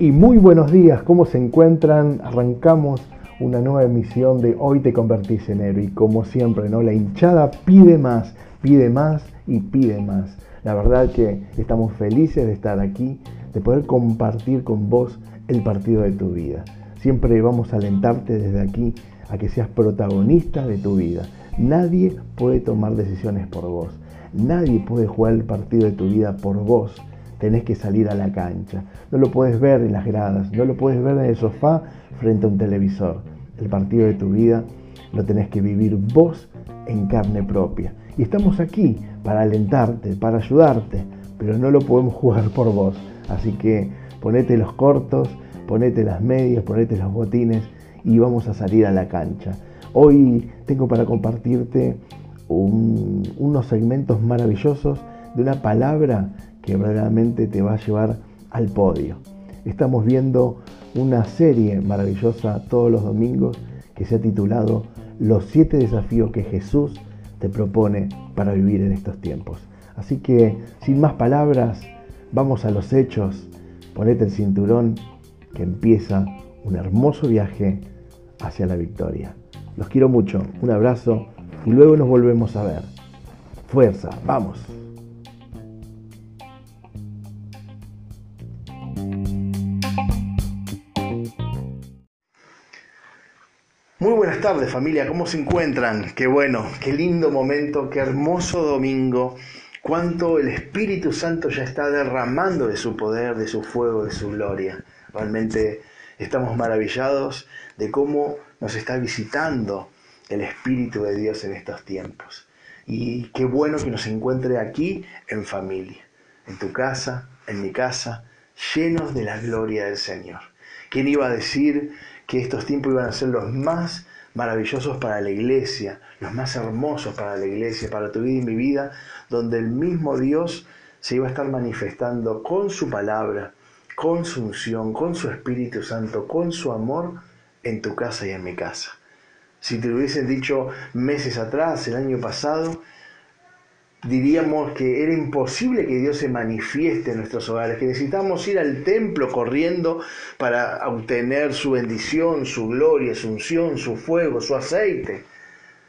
Y muy buenos días, ¿cómo se encuentran? Arrancamos una nueva emisión de Hoy te convertís en héroe y como siempre, ¿no? La hinchada pide más, pide más y pide más. La verdad que estamos felices de estar aquí, de poder compartir con vos el partido de tu vida. Siempre vamos a alentarte desde aquí a que seas protagonista de tu vida. Nadie puede tomar decisiones por vos. Nadie puede jugar el partido de tu vida por vos tenés que salir a la cancha. No lo puedes ver en las gradas, no lo puedes ver en el sofá frente a un televisor. El partido de tu vida lo tenés que vivir vos en carne propia. Y estamos aquí para alentarte, para ayudarte, pero no lo podemos jugar por vos. Así que ponete los cortos, ponete las medias, ponete los botines y vamos a salir a la cancha. Hoy tengo para compartirte unos segmentos maravillosos de una palabra que verdaderamente te va a llevar al podio. Estamos viendo una serie maravillosa todos los domingos que se ha titulado Los siete desafíos que Jesús te propone para vivir en estos tiempos. Así que, sin más palabras, vamos a los hechos. Ponete el cinturón que empieza un hermoso viaje hacia la victoria. Los quiero mucho, un abrazo y luego nos volvemos a ver. Fuerza, vamos. Muy buenas tardes familia, ¿cómo se encuentran? Qué bueno, qué lindo momento, qué hermoso domingo, cuánto el Espíritu Santo ya está derramando de su poder, de su fuego, de su gloria. Realmente estamos maravillados de cómo nos está visitando el Espíritu de Dios en estos tiempos. Y qué bueno que nos encuentre aquí en familia, en tu casa, en mi casa, llenos de la gloria del Señor. ¿Quién iba a decir que estos tiempos iban a ser los más maravillosos para la iglesia, los más hermosos para la iglesia, para tu vida y mi vida, donde el mismo Dios se iba a estar manifestando con su palabra, con su unción, con su Espíritu Santo, con su amor en tu casa y en mi casa. Si te lo hubiesen dicho meses atrás, el año pasado, diríamos que era imposible que Dios se manifieste en nuestros hogares, que necesitamos ir al templo corriendo para obtener su bendición, su gloria, su unción, su fuego, su aceite.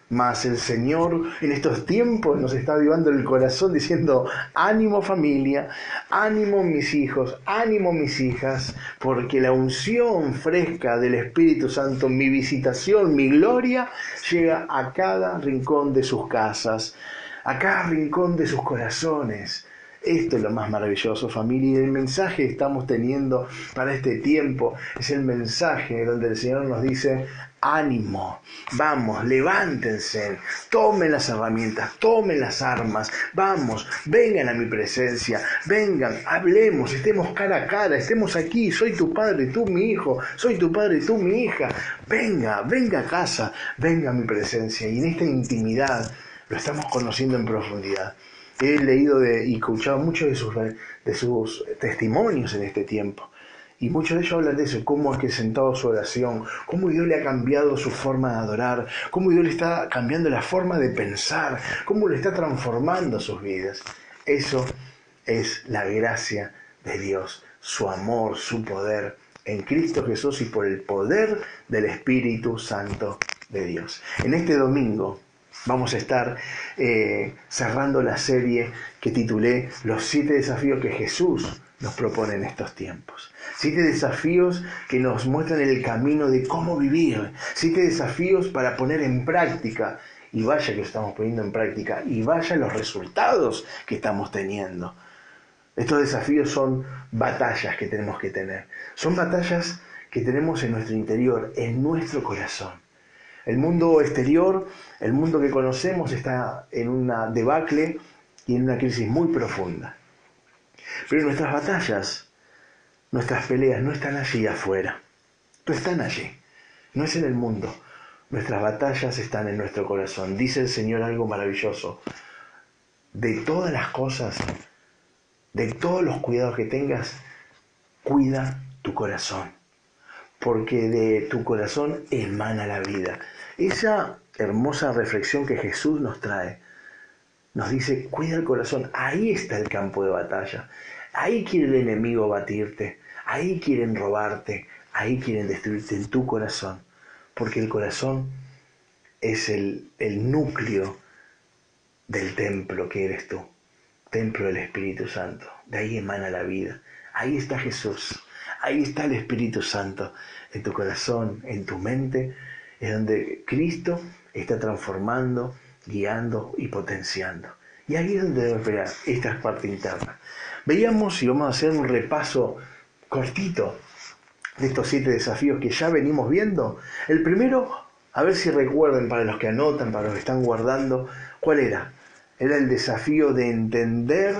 Mas el Señor en estos tiempos nos está avivando el corazón diciendo, ánimo familia, ánimo mis hijos, ánimo mis hijas, porque la unción fresca del Espíritu Santo, mi visitación, mi gloria, llega a cada rincón de sus casas a cada rincón de sus corazones. Esto es lo más maravilloso, familia. Y el mensaje que estamos teniendo para este tiempo es el mensaje donde el Señor nos dice, ánimo, vamos, levántense, tomen las herramientas, tomen las armas, vamos, vengan a mi presencia, vengan, hablemos, estemos cara a cara, estemos aquí, soy tu padre, tú mi hijo, soy tu padre, tú mi hija, venga, venga a casa, venga a mi presencia. Y en esta intimidad, lo estamos conociendo en profundidad. He leído y escuchado muchos de sus, de sus testimonios en este tiempo. Y muchos de ellos hablan de eso, cómo ha acrecentado su oración, cómo Dios le ha cambiado su forma de adorar, cómo Dios le está cambiando la forma de pensar, cómo le está transformando sus vidas. Eso es la gracia de Dios, su amor, su poder en Cristo Jesús y por el poder del Espíritu Santo de Dios. En este domingo Vamos a estar eh, cerrando la serie que titulé Los siete desafíos que Jesús nos propone en estos tiempos. Siete desafíos que nos muestran el camino de cómo vivir. Siete desafíos para poner en práctica. Y vaya que estamos poniendo en práctica. Y vaya los resultados que estamos teniendo. Estos desafíos son batallas que tenemos que tener. Son batallas que tenemos en nuestro interior, en nuestro corazón. El mundo exterior, el mundo que conocemos, está en una debacle y en una crisis muy profunda. Pero nuestras batallas, nuestras peleas no están allí afuera, no están allí, no es en el mundo. Nuestras batallas están en nuestro corazón. Dice el Señor algo maravilloso. De todas las cosas, de todos los cuidados que tengas, cuida tu corazón porque de tu corazón emana la vida. Esa hermosa reflexión que Jesús nos trae, nos dice, cuida el corazón, ahí está el campo de batalla, ahí quiere el enemigo batirte, ahí quieren robarte, ahí quieren destruirte en tu corazón, porque el corazón es el, el núcleo del templo que eres tú, templo del Espíritu Santo, de ahí emana la vida, ahí está Jesús. Ahí está el Espíritu Santo en tu corazón, en tu mente, es donde Cristo está transformando, guiando y potenciando. Y ahí es donde debemos ver esta parte interna. Veíamos y vamos a hacer un repaso cortito de estos siete desafíos que ya venimos viendo. El primero, a ver si recuerden para los que anotan, para los que están guardando, ¿cuál era? Era el desafío de entender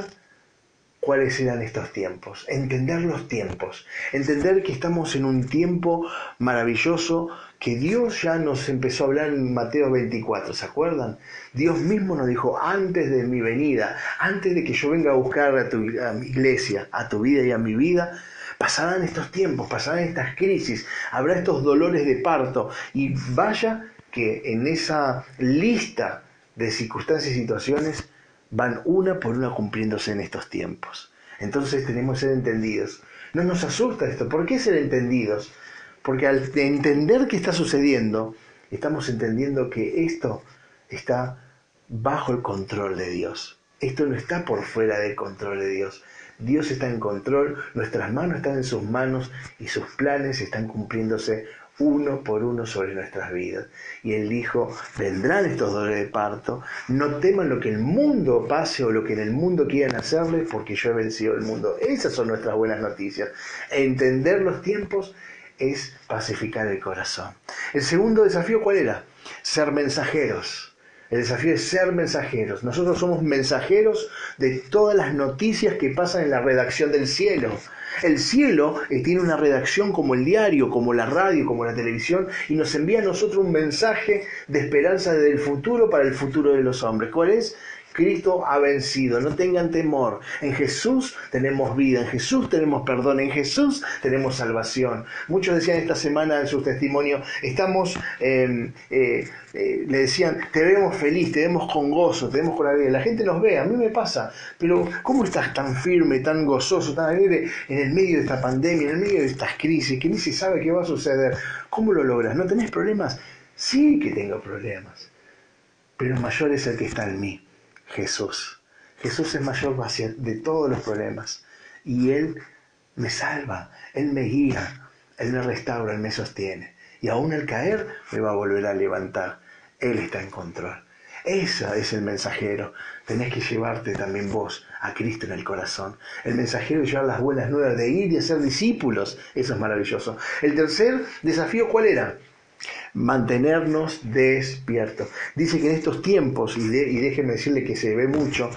cuáles eran estos tiempos, entender los tiempos, entender que estamos en un tiempo maravilloso que Dios ya nos empezó a hablar en Mateo 24, ¿se acuerdan? Dios mismo nos dijo, antes de mi venida, antes de que yo venga a buscar a, tu, iglesia, a tu vida y a mi vida, pasarán estos tiempos, pasarán estas crisis, habrá estos dolores de parto y vaya que en esa lista de circunstancias y situaciones van una por una cumpliéndose en estos tiempos. Entonces tenemos que ser entendidos. No nos asusta esto. ¿Por qué ser entendidos? Porque al entender qué está sucediendo, estamos entendiendo que esto está bajo el control de Dios. Esto no está por fuera del control de Dios. Dios está en control, nuestras manos están en sus manos y sus planes están cumpliéndose uno por uno sobre nuestras vidas. Y él dijo, vendrán estos dolores de parto, no teman lo que el mundo pase o lo que en el mundo quieran hacerles, porque yo he vencido el mundo. Esas son nuestras buenas noticias. Entender los tiempos es pacificar el corazón. El segundo desafío, ¿cuál era? Ser mensajeros. El desafío es ser mensajeros. Nosotros somos mensajeros de todas las noticias que pasan en la redacción del cielo. El cielo eh, tiene una redacción como el diario, como la radio, como la televisión, y nos envía a nosotros un mensaje de esperanza del futuro para el futuro de los hombres. ¿Cuál es? Cristo ha vencido, no tengan temor. En Jesús tenemos vida, en Jesús tenemos perdón, en Jesús tenemos salvación. Muchos decían esta semana en su testimonio, estamos, em, eh, eh, le decían, te vemos feliz, te vemos con gozo, te vemos con alegría. La gente nos ve, a mí me pasa, pero ¿cómo estás tan firme, tan gozoso, tan alegre en el medio de esta pandemia, en el medio de estas crisis, que ni se sabe qué va a suceder? ¿Cómo lo logras? ¿No tenés problemas? Sí que tengo problemas, pero mayor es el que está en mí. Jesús. Jesús es mayor de todos los problemas. Y Él me salva, Él me guía, Él me restaura, Él me sostiene. Y aún al caer me va a volver a levantar. Él está en control. Ese es el mensajero. Tenés que llevarte también vos a Cristo en el corazón. El mensajero llevar las buenas nuevas de ir y hacer discípulos. Eso es maravilloso. El tercer desafío, ¿cuál era? Mantenernos despiertos. Dice que en estos tiempos, y, déjenme decirle que se ve mucho,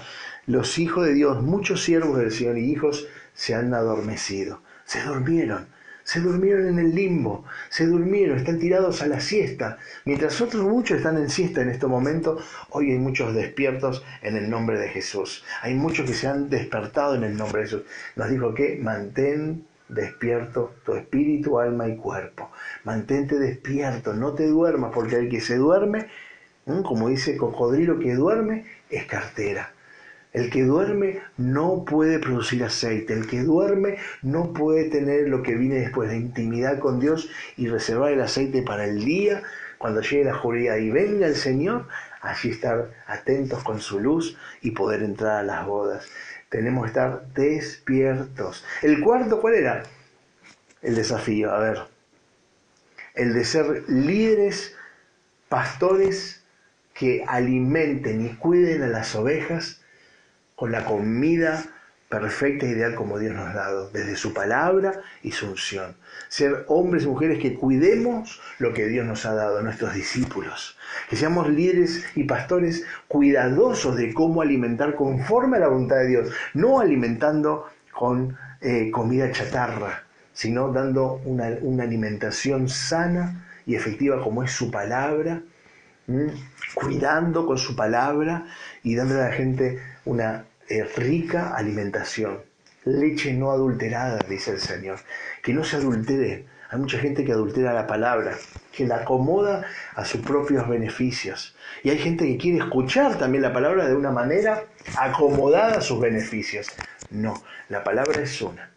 los hijos de Dios, muchos siervos del Señor y hijos se han adormecido, se durmieron, se durmieron en el limbo, se durmieron, están tirados a la siesta. Mientras otros muchos están en siesta en este momento, hoy hay muchos despiertos en el nombre de Jesús. Hay muchos que se han despertado en el nombre de Jesús. Nos dijo que mantén despierto tu espíritu, alma y cuerpo. Mantente despierto, no te duermas, porque el que se duerme, como dice Cocodrilo, que duerme es cartera. El que duerme no puede producir aceite. El que duerme no puede tener lo que viene después de intimidad con Dios y reservar el aceite para el día, cuando llegue la oscuridad y venga el Señor, allí estar atentos con su luz y poder entrar a las bodas. Tenemos que estar despiertos. El cuarto, ¿cuál era? El desafío, a ver. El de ser líderes, pastores que alimenten y cuiden a las ovejas con la comida perfecta e ideal como Dios nos ha dado, desde su palabra y su unción. Ser hombres y mujeres que cuidemos lo que Dios nos ha dado, nuestros discípulos. Que seamos líderes y pastores cuidadosos de cómo alimentar conforme a la voluntad de Dios, no alimentando con eh, comida chatarra, sino dando una, alimentación sana y efectiva como es su palabra, cuidando con su palabra y dándole a la gente una rica alimentación, leche no adulterada, dice el Señor, que no se adultere. Hay mucha gente que adultera la palabra, que la acomoda a sus propios beneficios. Y hay gente que quiere escuchar también la palabra de una manera acomodada a sus beneficios. No, la palabra es una,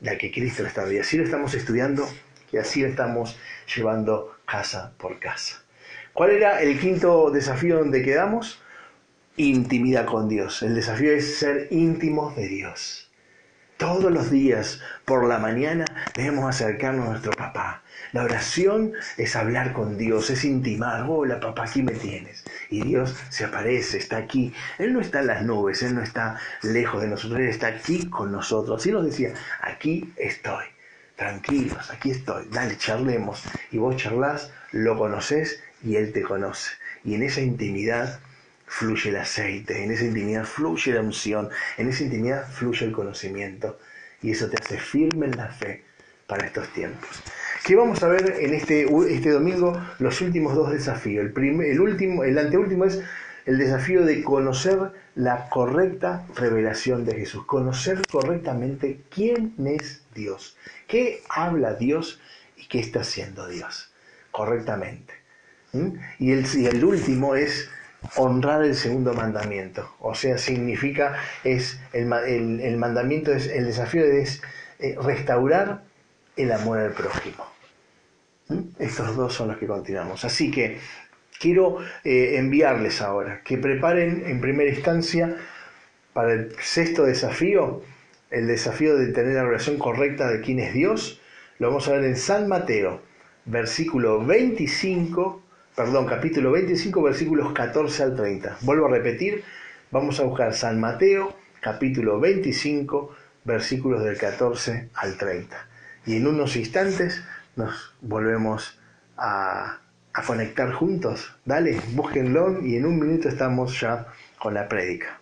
la que Cristo está Y así lo estamos estudiando y así lo estamos llevando casa por casa. ¿Cuál era el quinto desafío donde quedamos? Intimidad con Dios. El desafío es ser íntimos de Dios. Todos los días por la mañana debemos acercarnos a nuestro papá. La oración es hablar con Dios, es intimar. Hola papá, aquí me tienes. Y Dios se aparece, está aquí. Él no está en las nubes, Él no está lejos de nosotros, Él está aquí con nosotros. Así nos decía, aquí estoy. Tranquilos, aquí estoy. Dale, charlemos. Y vos charlas, lo conoces y Él te conoce. Y en esa intimidad fluye el aceite, en esa intimidad fluye la unción, en esa intimidad fluye el conocimiento y eso te hace firme en la fe para estos tiempos. ¿Qué vamos a ver en este, este domingo? Los últimos dos desafíos. El, primer, el, último, el anteúltimo es el desafío de conocer la correcta revelación de Jesús, conocer correctamente quién es Dios, qué habla Dios y qué está haciendo Dios correctamente. ¿Mm? Y el, y el último es honrar el segundo mandamiento. O sea, significa, es el, el, mandamiento, es el desafío es eh, restaurar el amor al prójimo. ¿Mm? Estos dos son los que continuamos. Así que quiero eh, enviarles ahora que preparen en primera instancia para el sexto desafío, el desafío de tener la relación correcta de quién es Dios. Lo vamos a ver en San Mateo, versículo 25 perdón, capítulo 25, versículos 14 al 30. Vuelvo a repetir, vamos a buscar San Mateo, capítulo 25, versículos del 14 al 30. Y en unos instantes nos volvemos a, a conectar juntos. Dale, búsquenlo y en un minuto estamos ya con la prédica.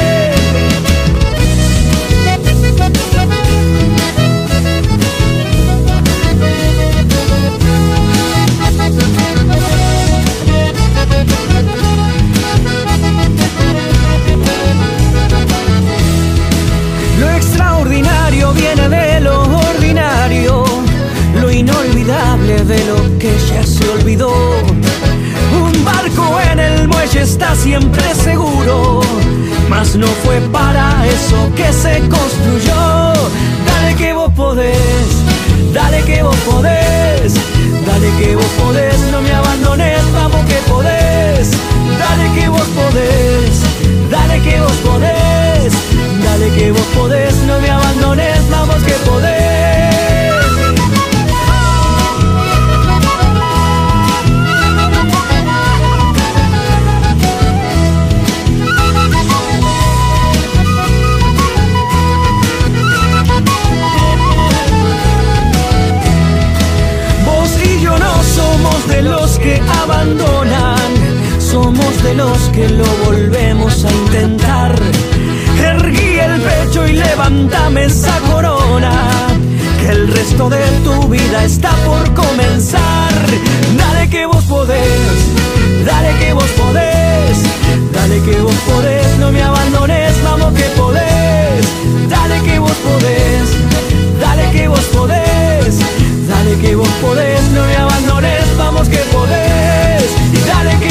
que ya se olvidó. Un barco en el muelle está siempre seguro, mas no fue para eso que se construyó. Dale que vos podés, dale que vos podés, dale que vos podés, no me abandones, vamos que podés. Dale que vos podés, dale que vos podés, dale que vos podés, no me abandones, vamos que podés. que abandonan, somos de los que lo volvemos a intentar. Erguí el pecho y levántame esa corona, que el resto de tu vida está por comenzar. Dale que vos podés, dale que vos podés, dale que vos podés, no me abandones, vamos que podés. Dale que vos podés, dale que vos podés. Dale que vos podés, no me abandones, vamos que podés. Y dale que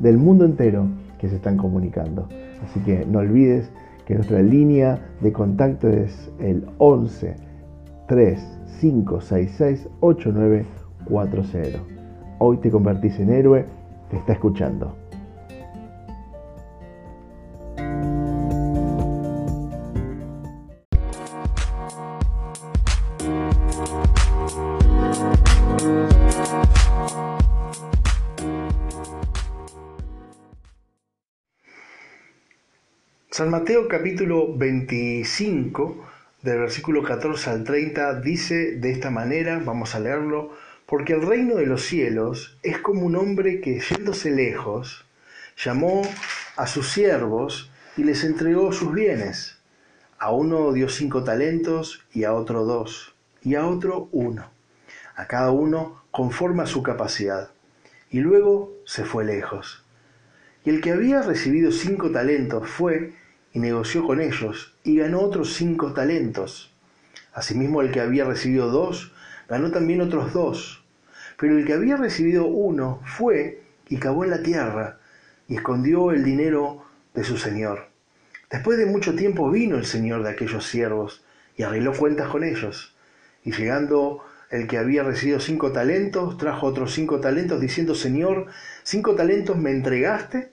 del mundo entero que se están comunicando. Así que no olvides que nuestra línea de contacto es el 11 3566 8940. Hoy te convertís en héroe, te está escuchando. San Mateo capítulo 25, del versículo 14 al 30, dice de esta manera, vamos a leerlo, porque el reino de los cielos es como un hombre que yéndose lejos, llamó a sus siervos y les entregó sus bienes. A uno dio cinco talentos y a otro dos, y a otro uno, a cada uno conforme a su capacidad. Y luego se fue lejos. Y el que había recibido cinco talentos fue y negoció con ellos y ganó otros cinco talentos. Asimismo el que había recibido dos, ganó también otros dos. Pero el que había recibido uno fue y cavó en la tierra y escondió el dinero de su señor. Después de mucho tiempo vino el señor de aquellos siervos y arregló cuentas con ellos. Y llegando el que había recibido cinco talentos, trajo otros cinco talentos, diciendo, Señor, cinco talentos me entregaste,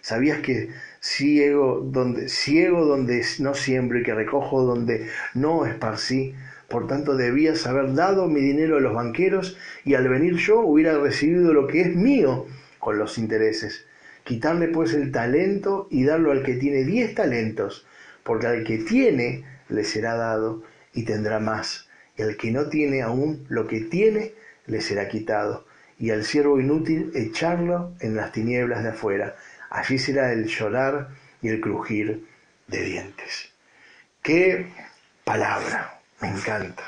¿Sabías que ciego donde, ciego donde no siembro y que recojo donde no esparcí? Por tanto, debías haber dado mi dinero a los banqueros y al venir yo hubiera recibido lo que es mío con los intereses. Quitarle pues el talento y darlo al que tiene diez talentos, porque al que tiene le será dado y tendrá más, y al que no tiene aún lo que tiene le será quitado, y al siervo inútil echarlo en las tinieblas de afuera allí será el llorar y el crujir de dientes. Qué palabra, me encanta.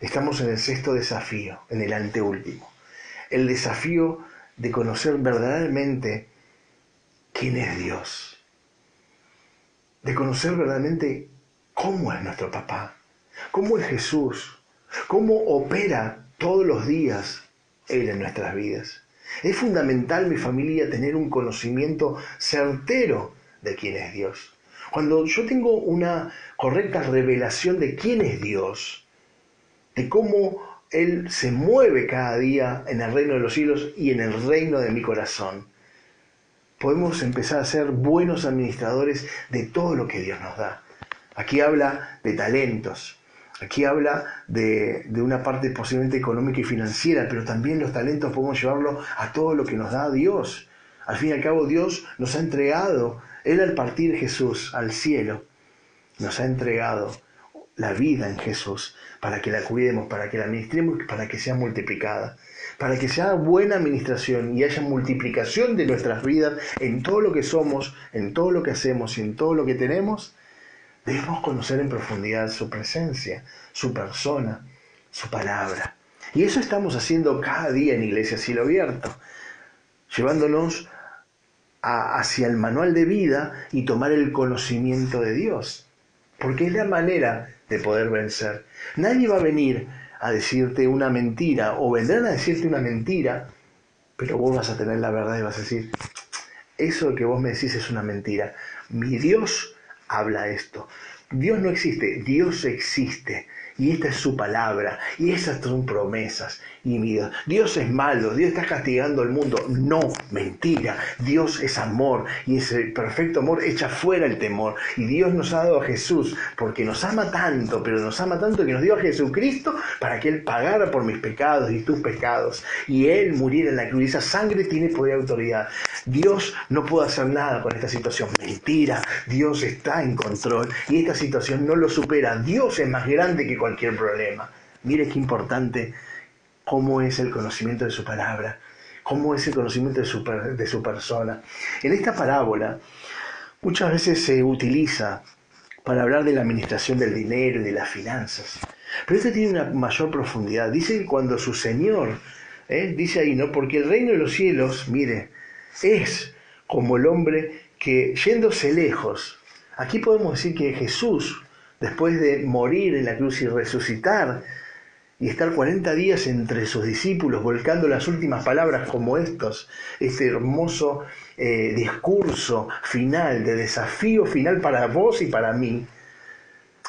Estamos en el sexto desafío, en el anteúltimo. El desafío de conocer verdaderamente quién es Dios. De conocer verdaderamente cómo es nuestro papá, cómo es Jesús, cómo opera todos los días Él en nuestras vidas. Es fundamental, mi familia, tener un conocimiento certero de quién es Dios. Cuando yo tengo una correcta revelación de quién es Dios, de cómo Él se mueve cada día en el reino de los cielos y en el reino de mi corazón, podemos empezar a ser buenos administradores de todo lo que Dios nos da. Aquí habla de talentos, Aquí habla de, una parte posiblemente económica y financiera, pero también los talentos podemos llevarlo a todo lo que nos da Dios. Al fin y al cabo Dios nos ha entregado, Él al partir Jesús al cielo, nos ha entregado la vida en Jesús para que la cuidemos, para que la administremos, para que sea multiplicada, para que sea buena administración y haya multiplicación de nuestras vidas en todo lo que somos, en todo lo que hacemos y en todo lo que tenemos Debemos conocer en profundidad su presencia, su persona, su palabra. Y eso estamos haciendo cada día en Iglesia Cielo Abierto, llevándonos hacia el manual de vida y tomar el conocimiento de Dios. porque es la manera de poder vencer. Nadie va a venir a decirte una mentira o vendrán a decirte una mentira, pero vos vas a tener la verdad y vas a decir, eso que vos me decís es una mentira. Mi Dios habla esto. Dios no existe, Dios existe. Y esta es su palabra. Y esas son promesas. Y mira, Dios es malo, Dios está castigando al mundo. No, mentira. Dios es amor. Y ese perfecto amor echa fuera el temor. Y Dios nos ha dado a Jesús porque nos ama tanto, pero nos ama tanto que nos dio a Jesucristo para que Él pagara por mis pecados y tus pecados. Y Él muriera en la cruz. Esa sangre tiene poder y autoridad. Dios no puede hacer nada con esta situación. Mentira. Dios está en control. Y esta situación no lo supera. Dios es más grande que cualquier problema. Mire qué importante cómo es el conocimiento de su palabra, cómo es el conocimiento de su, de su persona. En esta parábola muchas veces se utiliza para hablar de la administración del dinero y de las finanzas. Pero esto tiene una mayor profundidad. Dice que cuando su Señor, ¿eh? dice ahí, ¿no? Porque el reino de los cielos, mire, es como el hombre que yéndose lejos, aquí podemos decir que Jesús después de morir en la cruz y resucitar y estar 40 días entre sus discípulos, volcando las últimas palabras como estos, este hermoso eh, discurso final, de desafío final para vos y para mí,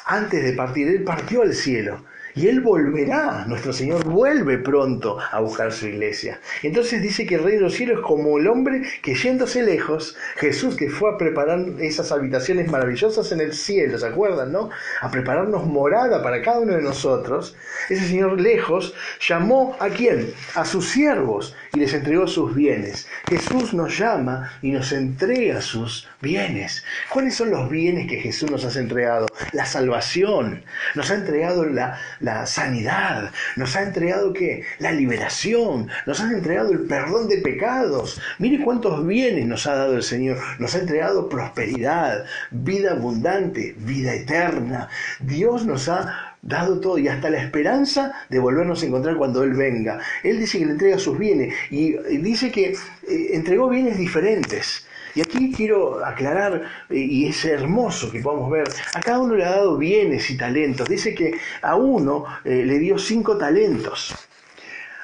antes de partir, Él partió al cielo y Él volverá, nuestro Señor vuelve pronto a buscar su iglesia. Entonces dice que el rey de los cielos es como el hombre que yéndose lejos, Jesús que fue a preparar esas habitaciones maravillosas en el cielo, ¿se acuerdan, no? A prepararnos morada para cada uno de nosotros. Ese Señor lejos llamó a quién? A sus siervos y les entregó sus bienes. Jesús nos llama y nos entrega sus bienes. ¿Cuáles son los bienes que Jesús nos ha entregado? La salvación. Nos ha entregado la, la sanidad, nos ha entregado qué? La liberación, nos ha entregado el perdón de pecados. Mire cuántos bienes nos ha dado el Señor. Nos ha entregado prosperidad, vida abundante, vida eterna. Dios nos ha dado todo y hasta la esperanza de volvernos a encontrar cuando Él venga. Él dice que le entrega sus bienes y dice que eh, entregó bienes diferentes. Y aquí quiero aclarar, eh, y es hermoso que podamos ver, a cada uno le ha dado bienes y talentos. Dice que a uno eh, le dio cinco talentos.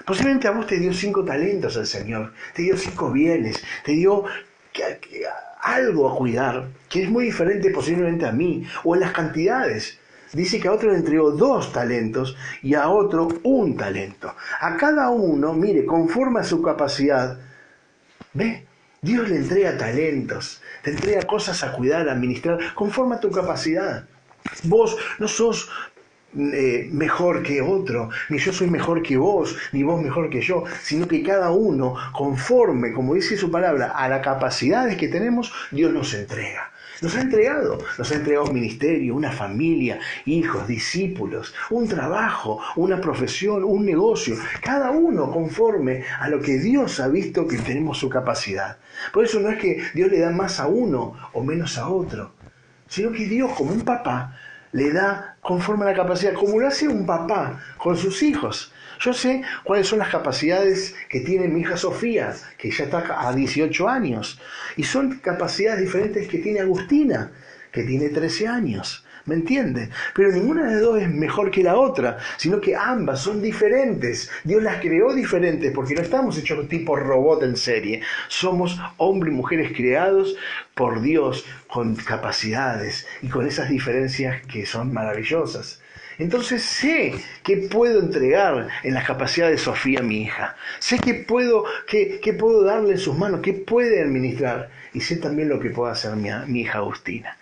Posiblemente a vos te dio cinco talentos el Señor, te dio cinco bienes, te dio algo a cuidar, que es muy diferente posiblemente a mí, o en las cantidades. Dice que a otro le entregó dos talentos y a otro un talento. A cada uno, mire, conforme a su capacidad, ¿ve? Dios le entrega talentos, te entrega cosas a cuidar, administrar, conforme a tu capacidad. Vos no sos eh, mejor que otro, ni yo soy mejor que vos, ni vos mejor que yo, sino que cada uno, conforme, como dice su palabra, a las capacidades que tenemos, Dios nos entrega. Nos ha entregado, nos ha entregado un ministerio, una familia, hijos, discípulos, un trabajo, una profesión, un negocio, cada uno conforme a lo que Dios ha visto que tenemos su capacidad. Por eso no es que Dios le da más a uno o menos a otro, sino que Dios como un papá le da conforme a la capacidad, como lo hace un papá con sus hijos. Yo sé cuáles son las capacidades que tiene mi hija Sofía, que ya está a 18 años, y son capacidades diferentes que tiene Agustina, que tiene 13 años. ¿Me entiende? Pero ninguna de las dos es mejor que la otra, sino que ambas son diferentes. Dios las creó diferentes porque no estamos hechos tipo robot en serie. Somos hombres y mujeres creados por Dios con capacidades y con esas diferencias que son maravillosas. Entonces sé que puedo entregar en las capacidades de Sofía, mi hija. Sé que puedo, que, puedo darle en sus manos, que puede administrar. Y sé también lo que puede hacer mi, mi hija Agustina.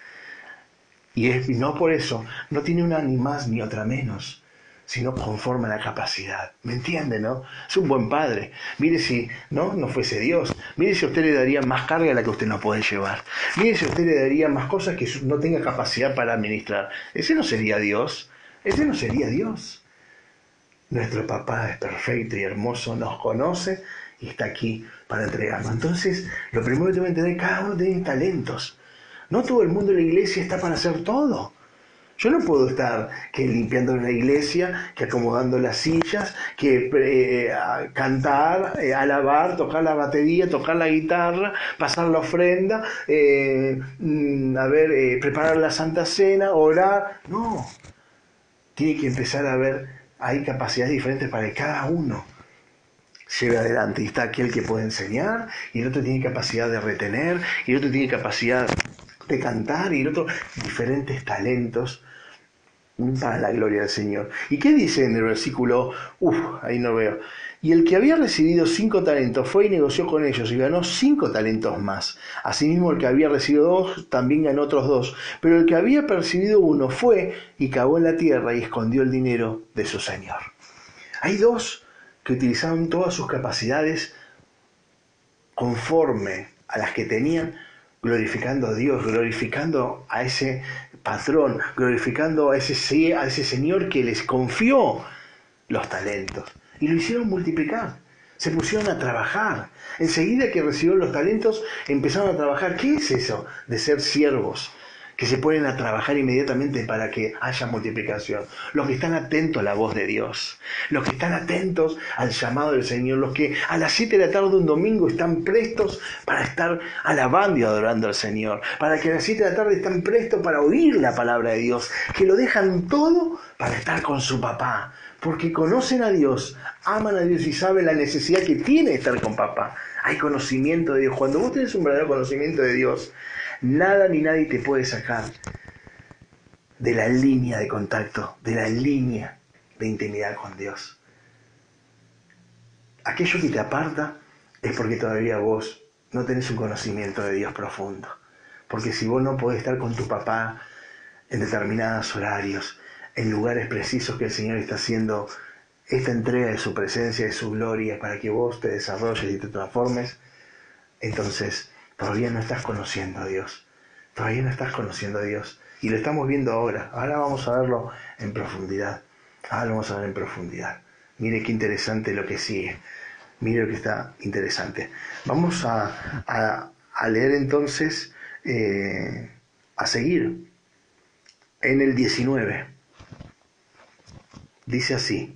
Y, no por eso, no tiene una ni más ni otra menos, sino conforme a la capacidad. ¿Me entiende, no? Es un buen padre. Mire si no, no fuese Dios. Mire si a usted le daría más carga a la que usted no puede llevar. Mire si a usted le daría más cosas que no tenga capacidad para administrar. Ese no sería Dios. Ese no sería Dios. Nuestro papá es perfecto y hermoso, nos conoce y está aquí para entregarnos. Entonces, lo primero que tengo que entender, cada uno tiene talentos. No todo el mundo en la iglesia está para hacer todo. Yo no puedo estar que limpiando la iglesia, que acomodando las sillas, que eh, cantar, eh, alabar, tocar la batería, tocar la guitarra, pasar la ofrenda, eh, mm, a ver, preparar la Santa Cena, orar. No. Tiene que empezar a ver, hay capacidades diferentes para que cada uno lleve adelante. Y está aquel que puede enseñar, y el otro tiene capacidad de retener, y el otro tiene capacidad de cantar, y el otro diferentes talentos para la gloria del Señor. ¿Y qué dice en el versículo? Uf, ahí no veo. Y el que había recibido cinco talentos fue y negoció con ellos y ganó cinco talentos más. Asimismo, el que había recibido dos también ganó otros dos. Pero el que había percibido uno fue y cavó en la tierra y escondió el dinero de su Señor. Hay dos que utilizaron todas sus capacidades conforme a las que tenían, glorificando a Dios, glorificando a ese patrón, glorificando a ese, a ese Señor que les confió los talentos. Y lo hicieron multiplicar. Se pusieron a trabajar. Enseguida que recibieron los talentos, empezaron a trabajar. ¿Qué es eso de ser siervos? Que se ponen a trabajar inmediatamente para que haya multiplicación. Los que están atentos a la voz de Dios, los que están atentos al llamado del Señor, los que a las 7 de la tarde de un domingo están prestos para estar alabando y adorando al Señor, para que a las 7 de la tarde están prestos para oír la palabra de Dios, que lo dejan todo para estar con su papá, porque conocen a Dios, aman a Dios y saben la necesidad que tiene estar con papá. Hay conocimiento de Dios. Cuando vos tenés un verdadero conocimiento de Dios, Nada ni nadie te puede sacar de la línea de contacto, de la línea de intimidad con Dios. Aquello que te aparta es porque todavía vos no tenés un conocimiento de Dios profundo. Porque si vos no podés estar con tu papá en determinados horarios, en lugares precisos que el Señor está haciendo esta entrega de su presencia, de su gloria, para que vos te desarrolles y te transformes, entonces Todavía no estás conociendo a Dios. Todavía no estás conociendo a Dios. Y lo estamos viendo ahora. Ahora vamos a verlo en profundidad. Ahora lo vamos a ver en profundidad. Mire qué interesante lo que sigue. Mire lo que está interesante. Vamos a, leer entonces, eh, a seguir en el 19. Dice así.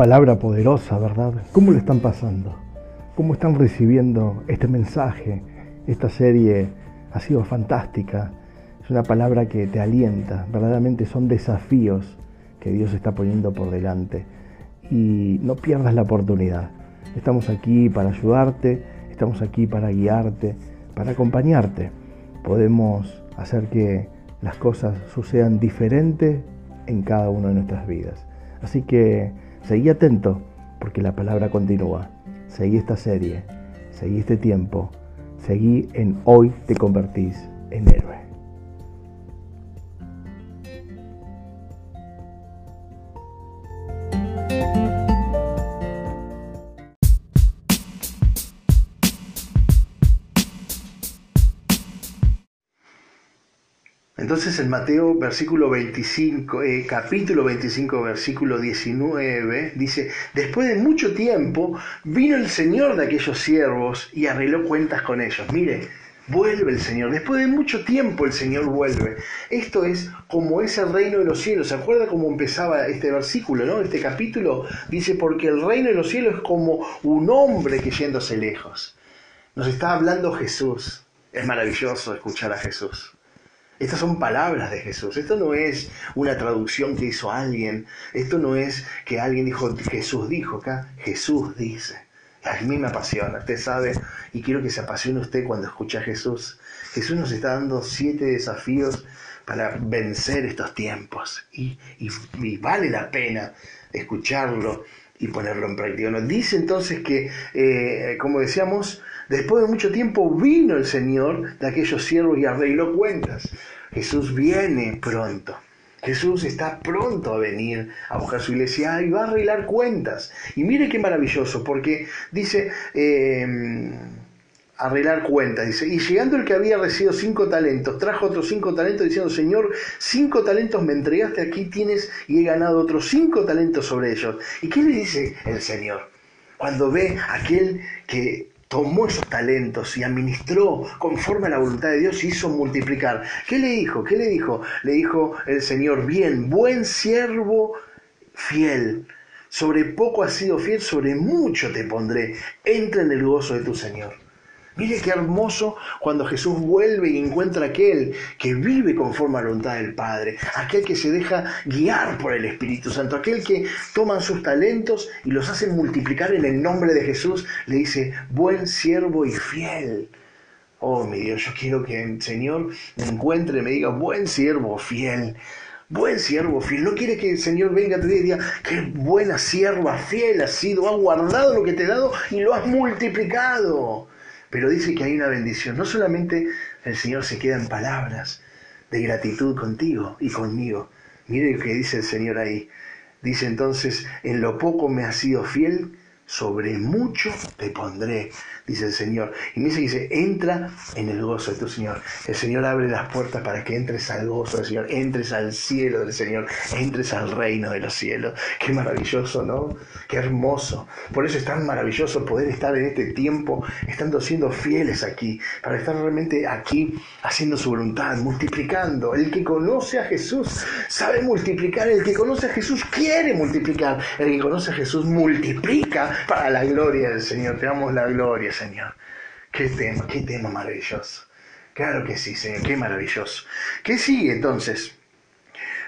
Palabra poderosa, ¿verdad? ¿Cómo lo están pasando? ¿Cómo están recibiendo este mensaje? Esta serie ha sido fantástica. Es una palabra que te alienta. Verdaderamente son desafíos que Dios está poniendo por delante. Y no pierdas la oportunidad. Estamos aquí para ayudarte, estamos aquí para guiarte, para acompañarte. Podemos hacer que las cosas sucedan diferentes en cada una de nuestras vidas. Así que seguí atento porque la palabra continúa. Seguí esta serie, seguí este tiempo, seguí en hoy te convertís en héroe. Entonces en Mateo versículo 25, eh, capítulo 25, versículo 19, dice, después de mucho tiempo vino el Señor de aquellos siervos y arregló cuentas con ellos. Mire, vuelve el Señor, después de mucho tiempo el Señor vuelve. Esto es como es el reino de los cielos. ¿Se acuerda cómo empezaba este versículo, no? Este capítulo dice, porque el reino de los cielos es como un hombre que yéndose lejos. Nos está hablando Jesús. Es maravilloso escuchar a Jesús. Estas son palabras de Jesús. Esto no es una traducción que hizo alguien. Esto no es que alguien dijo, Jesús dijo acá. Jesús dice. A mí me apasiona, usted sabe, y quiero que se apasione usted cuando escucha a Jesús. Jesús nos está dando siete desafíos para vencer estos tiempos. Y, vale la pena escucharlo y ponerlo en práctica. Nos dice entonces que, eh, como decíamos, después de mucho tiempo vino el Señor de aquellos siervos y arregló cuentas. Jesús viene pronto. Jesús está pronto a venir a buscar su iglesia y va a arreglar cuentas. Y mire qué maravilloso, porque dice, eh, arreglar cuentas, dice, y llegando el que había recibido cinco talentos, trajo otros cinco talentos diciendo, Señor, cinco talentos me entregaste, aquí tienes y he ganado otros cinco talentos sobre ellos. ¿Y qué le dice el Señor? Cuando ve aquel que tomó esos talentos y administró conforme a la voluntad de Dios y hizo multiplicar. ¿Qué le dijo? ¿Qué le dijo? Le dijo el Señor, bien, buen siervo fiel. Sobre poco has sido fiel, sobre mucho te pondré. Entra en el gozo de tu Señor. Mire qué hermoso cuando Jesús vuelve y encuentra a aquel que vive conforme a la voluntad del Padre, aquel que se deja guiar por el Espíritu Santo, aquel que toman sus talentos y los hacen multiplicar en el nombre de Jesús, le dice, buen siervo y fiel. Oh, mi Dios, yo quiero que el Señor me encuentre y me diga, buen siervo fiel. Buen siervo fiel. No quiere que el Señor venga a y diga, qué buena sierva fiel has sido, has guardado lo que te he dado y lo has multiplicado. Pero dice que hay una bendición. No solamente el Señor se queda en palabras de gratitud contigo y conmigo. Mire lo que dice el Señor ahí. Dice entonces, en lo poco me has sido fiel, sobre mucho te pondré, dice el Señor. Y me dice, dice, entra en el gozo de tu Señor. El Señor abre las puertas para que entres al gozo del Señor, entres al cielo del Señor, entres al reino de los cielos. Qué maravilloso, ¿no? Qué hermoso. Por eso es tan maravilloso poder estar en este tiempo, estando siendo fieles aquí, para estar realmente aquí haciendo su voluntad, multiplicando. El que conoce a Jesús sabe multiplicar, el que conoce a Jesús quiere multiplicar, el que conoce a Jesús multiplica para la gloria del Señor. Te damos la gloria, Señor. Qué tema, qué tema maravilloso. Claro que sí, Señor, qué maravilloso. ¿Qué sigue entonces?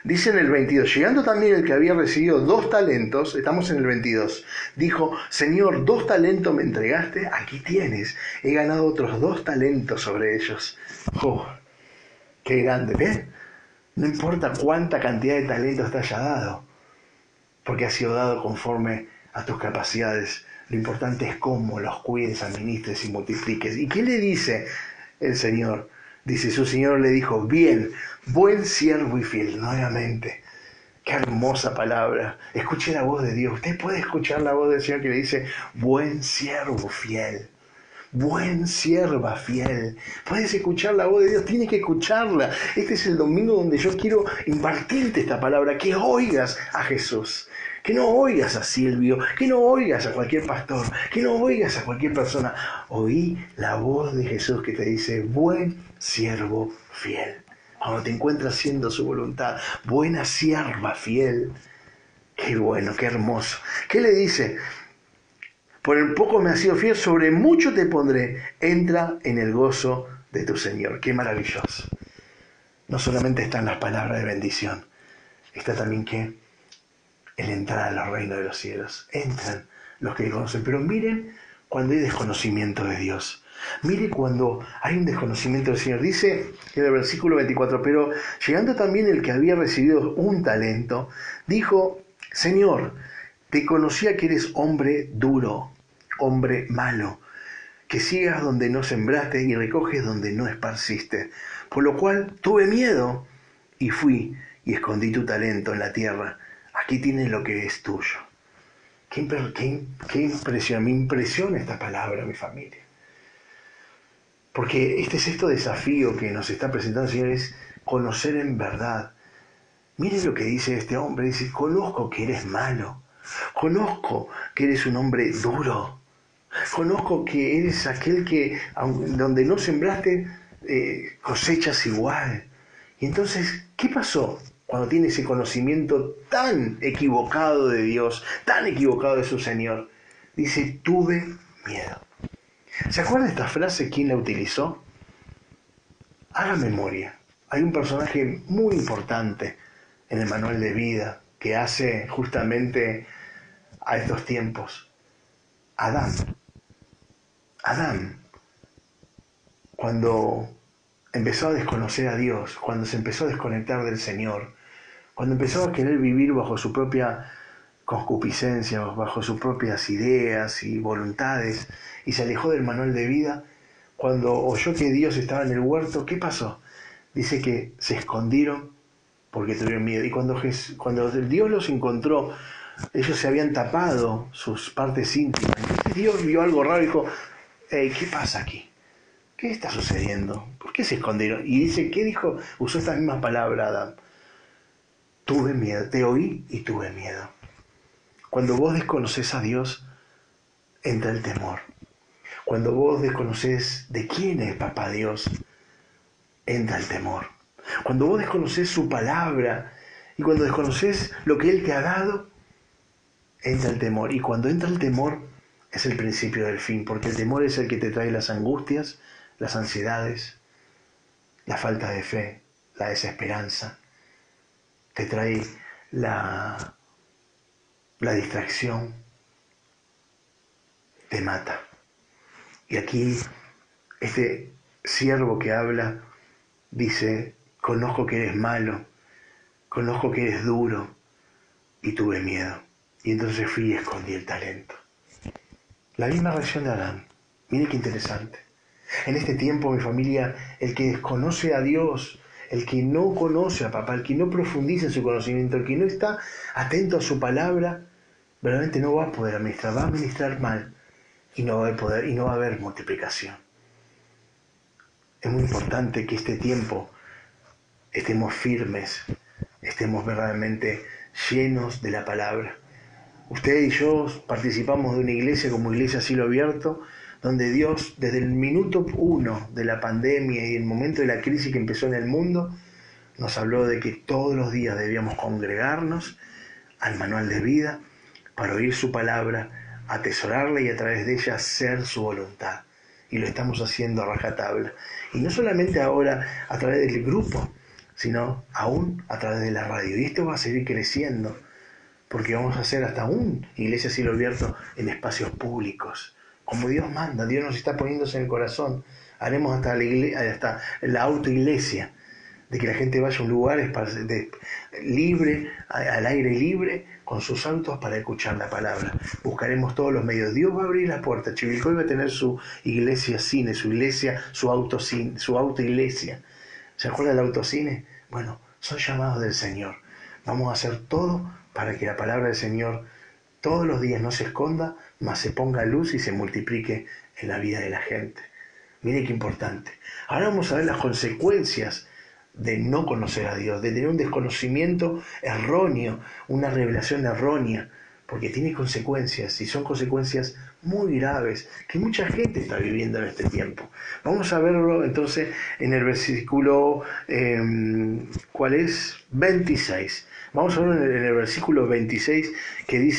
Dice en el 22, llegando también el que había recibido dos talentos, estamos en el 22, dijo, Señor, dos talentos me entregaste, aquí tienes, he ganado otros dos talentos sobre ellos. ¡Oh! ¡Qué grande! ¿Ves? No importa cuánta cantidad de talentos te haya dado, porque ha sido dado conforme a tus capacidades. Lo importante es cómo los cuides, administres y multipliques. ¿Y qué le dice el Señor? Dice, su Señor le dijo, bien, buen siervo y fiel, nuevamente. Qué hermosa palabra. Escuche la voz de Dios. Usted puede escuchar la voz del Señor que le dice, buen siervo fiel. Buen sierva fiel. Puedes escuchar la voz de Dios, tienes que escucharla. Este es el domingo donde yo quiero impartirte esta palabra, que oigas a Jesús. Que no oigas a Silvio, que no oigas a cualquier pastor, que no oigas a cualquier persona. Oí la voz de Jesús que te dice, buen siervo fiel. Cuando te encuentras haciendo su voluntad, buena sierva fiel. Qué bueno, qué hermoso. ¿Qué le dice? Por el poco me has sido fiel, sobre mucho te pondré. Entra en el gozo de tu Señor. Qué maravilloso. No solamente están las palabras de bendición, está también que el entrar a los reinos de los cielos. Entran los que conocen. Pero miren cuando hay desconocimiento de Dios. Mire cuando hay un desconocimiento del Señor. Dice en el versículo 24, pero llegando también el que había recibido un talento, dijo, Señor, te conocía que eres hombre duro, hombre malo, que sigas donde no sembraste y recoges donde no esparciste. Por lo cual tuve miedo y fui y escondí tu talento en la tierra. Aquí tienes lo que es tuyo. Qué, qué, qué impresión, me impresiona esta palabra, mi familia. Porque este es este desafío que nos está presentando el Señor, es conocer en verdad. Miren lo que dice este hombre, dice, conozco que eres malo, conozco que eres un hombre duro, conozco que eres aquel que donde no sembraste eh, cosechas igual. Y entonces, ¿qué pasó cuando tiene ese conocimiento tan equivocado de Dios, tan equivocado de su Señor? Dice, tuve miedo. ¿Se acuerda esta frase? ¿Quién la utilizó? Haga memoria. Hay un personaje muy importante en el manual de vida que hace justamente a estos tiempos. Adán. Adán. Cuando empezó a desconocer a Dios, cuando se empezó a desconectar del Señor, cuando empezó a querer vivir bajo su propia concupiscencia, bajo sus propias ideas y voluntades, y se alejó del manual de vida, cuando oyó que Dios estaba en el huerto, ¿qué pasó? Dice que se escondieron porque tuvieron miedo. Y cuando, cuando Dios los encontró, ellos se habían tapado sus partes íntimas. Entonces Dios vio algo raro y dijo, ¿qué pasa aquí? ¿Qué está sucediendo? ¿Por qué se escondieron? Y dice, ¿qué dijo? Usó esta misma palabra Adán. Tuve miedo, te oí y tuve miedo. Cuando vos desconoces a Dios, entra el temor. Cuando vos desconoces de quién es Papá Dios, entra el temor. Cuando vos desconoces su palabra y cuando desconoces lo que Él te ha dado, entra el temor. Y cuando entra el temor, es el principio del fin, porque el temor es el que te trae las angustias, las ansiedades, la falta de fe, la desesperanza, te trae la, la distracción, te mata. Y aquí este siervo que habla dice, conozco que eres malo, conozco que eres duro y tuve miedo. Y entonces fui y escondí el talento. La misma reacción de Adán. Mire qué interesante. En este tiempo, mi familia, el que desconoce a Dios, el que no conoce a papá, el que no profundiza en su conocimiento, el que no está atento a su palabra, realmente no va a poder administrar, va a administrar mal y no va a poder y no va a haber multiplicación. Es muy importante que este tiempo estemos firmes, estemos verdaderamente llenos de la palabra. Usted y yo participamos de una iglesia como Iglesia Cielo Abierto, donde Dios, desde el minuto uno de la pandemia y el momento de la crisis que empezó en el mundo, nos habló de que todos los días debíamos congregarnos al manual de vida para oír su palabra, atesorarla y a través de ella hacer su voluntad. Y lo estamos haciendo a rajatabla. Y no solamente ahora a través del grupo, sino aún a través de la radio. Y esto va a seguir creciendo, porque vamos a hacer hasta un iglesia cielo abierto en espacios públicos, como Dios manda, Dios nos está poniéndose en el corazón. Haremos hasta la, iglesia, hasta la autoiglesia, de que la gente vaya a un lugar libre, al aire libre, con sus autos para escuchar la palabra. Buscaremos todos los medios. Dios va a abrir la puerta. Chivilcoy va a tener su iglesia cine, su iglesia, su auto su autoiglesia. ¿Se acuerda del autocine? Bueno, son llamados del Señor. Vamos a hacer todo para que la palabra del Señor todos los días no se esconda, mas se ponga luz y se multiplique en la vida de la gente. Mire qué importante. Ahora vamos a ver las consecuencias de no conocer a Dios, de tener un desconocimiento erróneo, una revelación errónea, porque tiene consecuencias y son consecuencias muy graves que mucha gente está viviendo en este tiempo. Vamos a verlo entonces en el versículo, em, ¿cuál es? 26. Vamos a verlo en el versículo 26 que dice...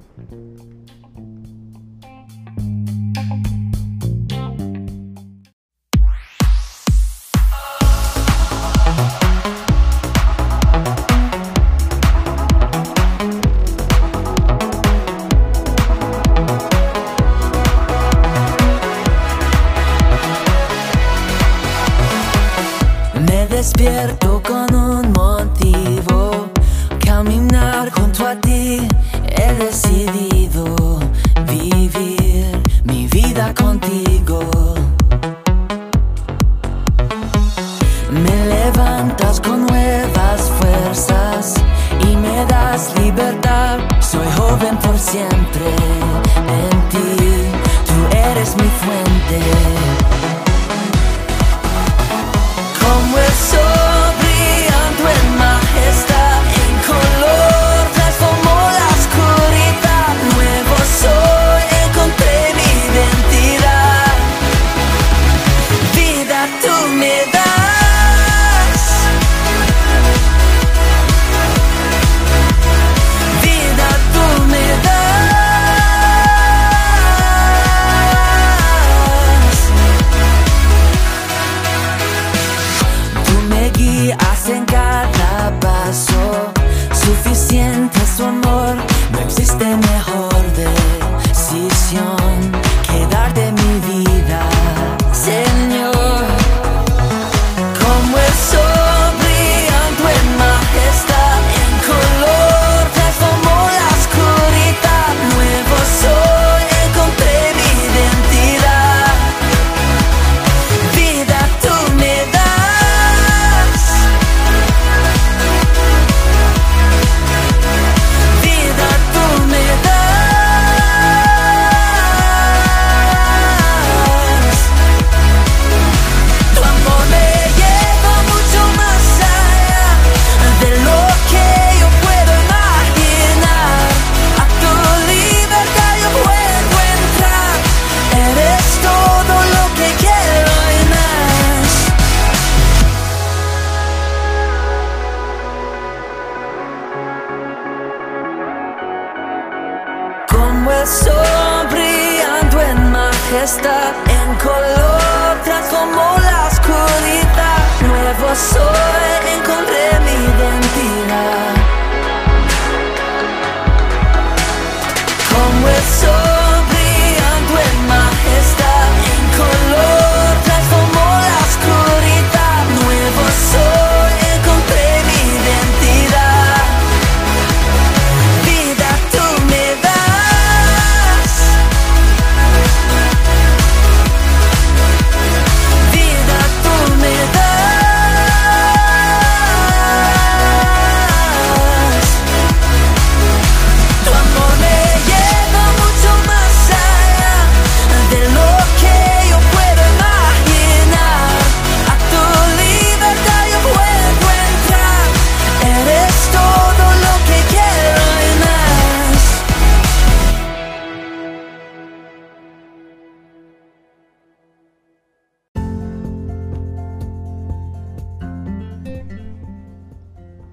eso no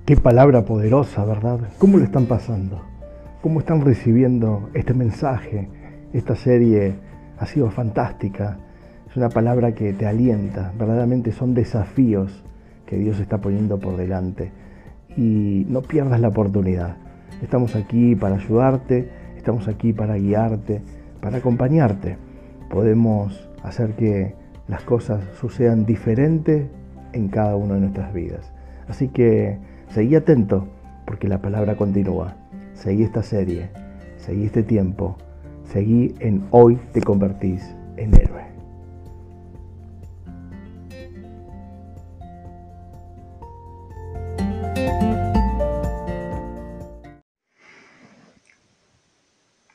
Qué palabra poderosa, ¿verdad? ¿Cómo lo están pasando? ¿Cómo están recibiendo este mensaje? Esta serie ha sido fantástica. Es una palabra que te alienta. Verdaderamente son desafíos que Dios está poniendo por delante. Y no pierdas la oportunidad. Estamos aquí para ayudarte, estamos aquí para guiarte, para acompañarte. Podemos hacer que las cosas sucedan diferentes en cada una de nuestras vidas. Así que seguí atento porque la palabra continúa. Seguí esta serie, seguí este tiempo, seguí en hoy te convertís en héroe.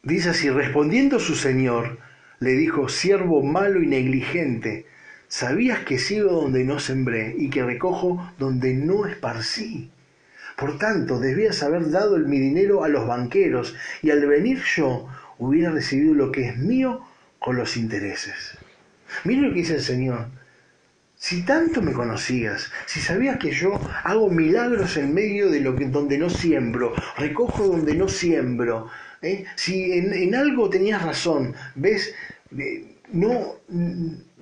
Dice así, respondiendo su señor, le dijo, siervo malo y negligente, ¿sabías que sigo donde no sembré y que recojo donde no esparcí? Por tanto, debías haber dado mi dinero a los banqueros y al venir yo hubiera recibido lo que es mío con los intereses. Mire lo que dice el Señor. Si tanto me conocías, si sabías que yo hago milagros en medio de lo que donde no siembro, recojo donde no siembro, ¿eh? si en, en, algo tenías razón, ves, eh, no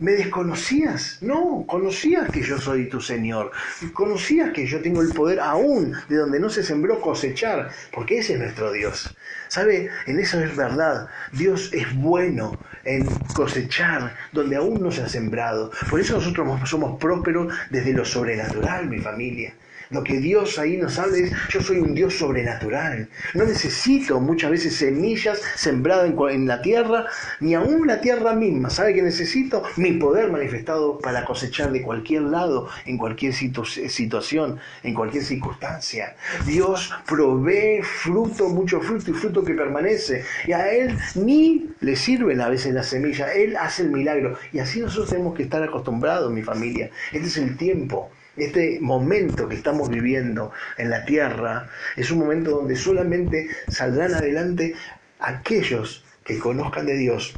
me desconocías, no, conocías que yo soy tu Señor, conocías que yo tengo el poder aún de donde no se sembró cosechar, porque ese es nuestro Dios. ¿Sabe? En eso es verdad. Dios es bueno en cosechar donde aún no se ha sembrado. Por eso nosotros somos prósperos desde lo sobrenatural, mi familia. Lo que Dios ahí nos habla es, yo soy un Dios sobrenatural. No necesito muchas veces semillas sembradas en, la tierra, ni aún la tierra misma. ¿Sabe qué necesito? Mi poder manifestado para cosechar de cualquier lado, en cualquier situ situación, en cualquier circunstancia. Dios provee fruto, mucho fruto y fruto que permanece. Y a Él ni le sirven a veces las semillas. Él hace el milagro. Y así nosotros tenemos que estar acostumbrados, mi familia. Este es el tiempo este momento que estamos viviendo en la tierra es un momento donde solamente saldrán adelante aquellos que conozcan de Dios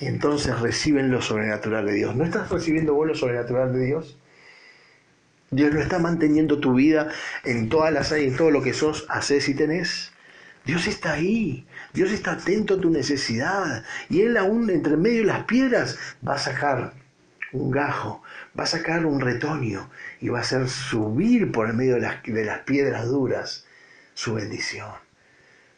y entonces reciben lo sobrenatural de Dios. ¿No estás recibiendo vos lo sobrenatural de Dios? Dios no está manteniendo tu vida en todas las áreas, en todo lo que sos, haces y tenés. Dios está ahí, Dios está atento a tu necesidad y Él aún entre medio de las piedras va a sacar un gajo, va a sacar un retoño y va a hacer subir por el medio de las, de las piedras duras su bendición.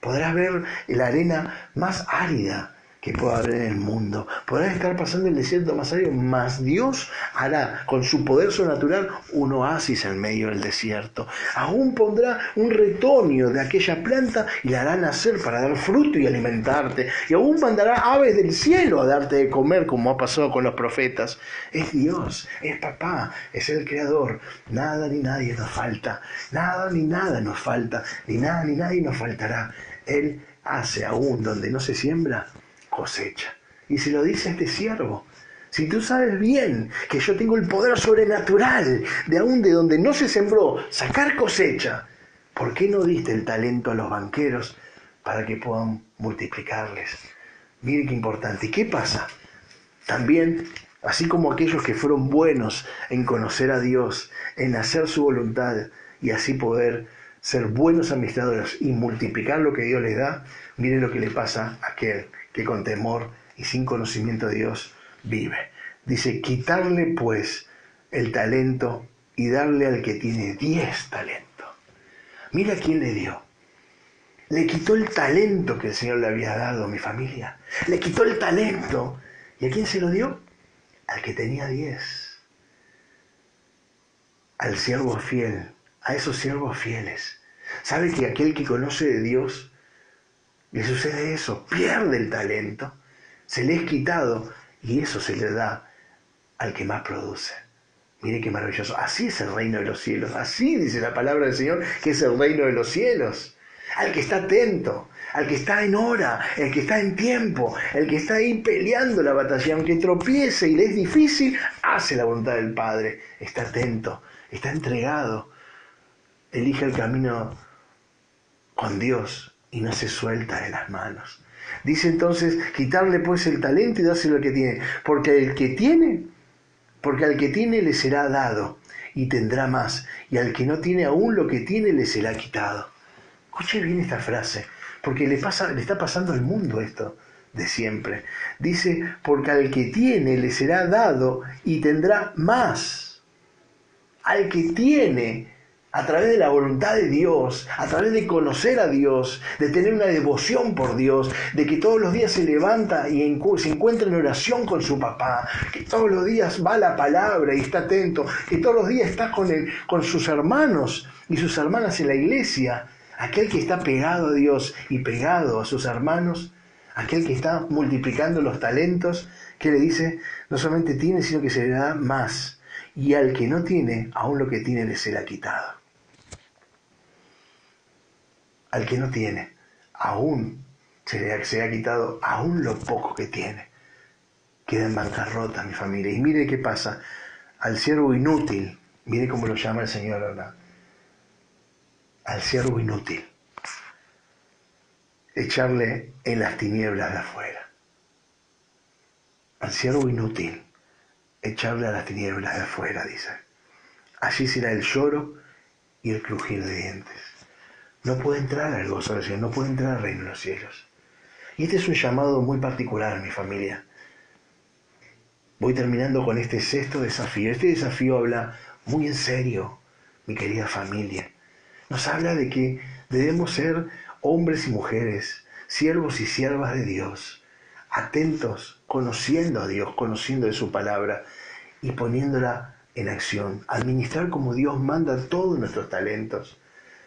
Podrás ver la arena más árida que pueda haber en el mundo. Podrás estar pasando el desierto más árido, más Dios hará con su poder sobrenatural un oasis en medio del desierto. Aún pondrá un retoño de aquella planta y la hará nacer para dar fruto y alimentarte. Y aún mandará aves del cielo a darte de comer, como ha pasado con los profetas. Es Dios, es papá, es el creador. Nada ni nadie nos falta. Nada ni nada nos falta. Ni nada ni nadie nos faltará. Él hace aún donde no se siembra cosecha. Y se lo dice a este siervo. Si tú sabes bien que yo tengo el poder sobrenatural de aún de donde no se sembró, sacar cosecha, ¿por qué no diste el talento a los banqueros para que puedan multiplicarles? Mire qué importante. ¿Y qué pasa? También, así como aquellos que fueron buenos en conocer a Dios, en hacer su voluntad y así poder ser buenos administradores y multiplicar lo que Dios les da, mire lo que le pasa a aquel que con temor y sin conocimiento de Dios vive. Dice, quitarle pues el talento y darle al que tiene diez talentos. Mira quién le dio. Le quitó el talento que el Señor le había dado a mi familia. Le quitó el talento. ¿Y a quién se lo dio? Al que tenía diez. Al siervo fiel. A esos siervos fieles. ¿Sabe que aquel que conoce de Dios le sucede eso, pierde el talento, se le es quitado y eso se le da al que más produce. Mire qué maravilloso. Así es el reino de los cielos. Así dice la palabra del Señor que es el reino de los cielos. Al que está atento, al que está en hora, el que está en tiempo, el que está ahí peleando la batalla, aunque tropiece y le es difícil, hace la voluntad del Padre. Está atento, está entregado. Elige el camino con Dios y no se suelta de las manos. Dice entonces, quitarle pues el talento y dárselo al que tiene, porque el que tiene, porque al que tiene le será dado, y tendrá más, y al que no tiene aún lo que tiene le será quitado. Escuche bien esta frase, porque le, pasa, le está pasando al mundo esto de siempre. Dice, porque al que tiene le será dado y tendrá más. Al que tiene a través de la voluntad de Dios, a través de conocer a Dios, de tener una devoción por Dios, de que todos los días se levanta y se encuentra en oración con su papá, que todos los días va a la palabra y está atento, que todos los días está con, con sus hermanos y sus hermanas en la iglesia, aquel que está pegado a Dios y pegado a sus hermanos, aquel que está multiplicando los talentos, que le dice, no solamente tiene, sino que se le da más. Y al que no tiene, aún lo que tiene le será quitado al que no tiene, aún se le, se ha quitado aún lo poco que tiene. Queda en bancarrota mi familia. Y mire qué pasa. Al siervo inútil, mire cómo lo llama el Señor ahora. Al siervo inútil. Echarle en las tinieblas de afuera. Al siervo inútil. Echarle a las tinieblas de afuera, dice. Allí será el lloro y el crujir de dientes no puede entrar al gozo del Señor, no puede entrar al reino de los cielos. Y este es un llamado muy particular, mi familia. Voy terminando con este sexto desafío. Este desafío habla muy en serio, mi querida familia. Nos habla de que debemos ser hombres y mujeres, siervos y siervas de Dios, atentos, conociendo a Dios, conociendo de su palabra y poniéndola en acción. Administrar como Dios manda todos nuestros talentos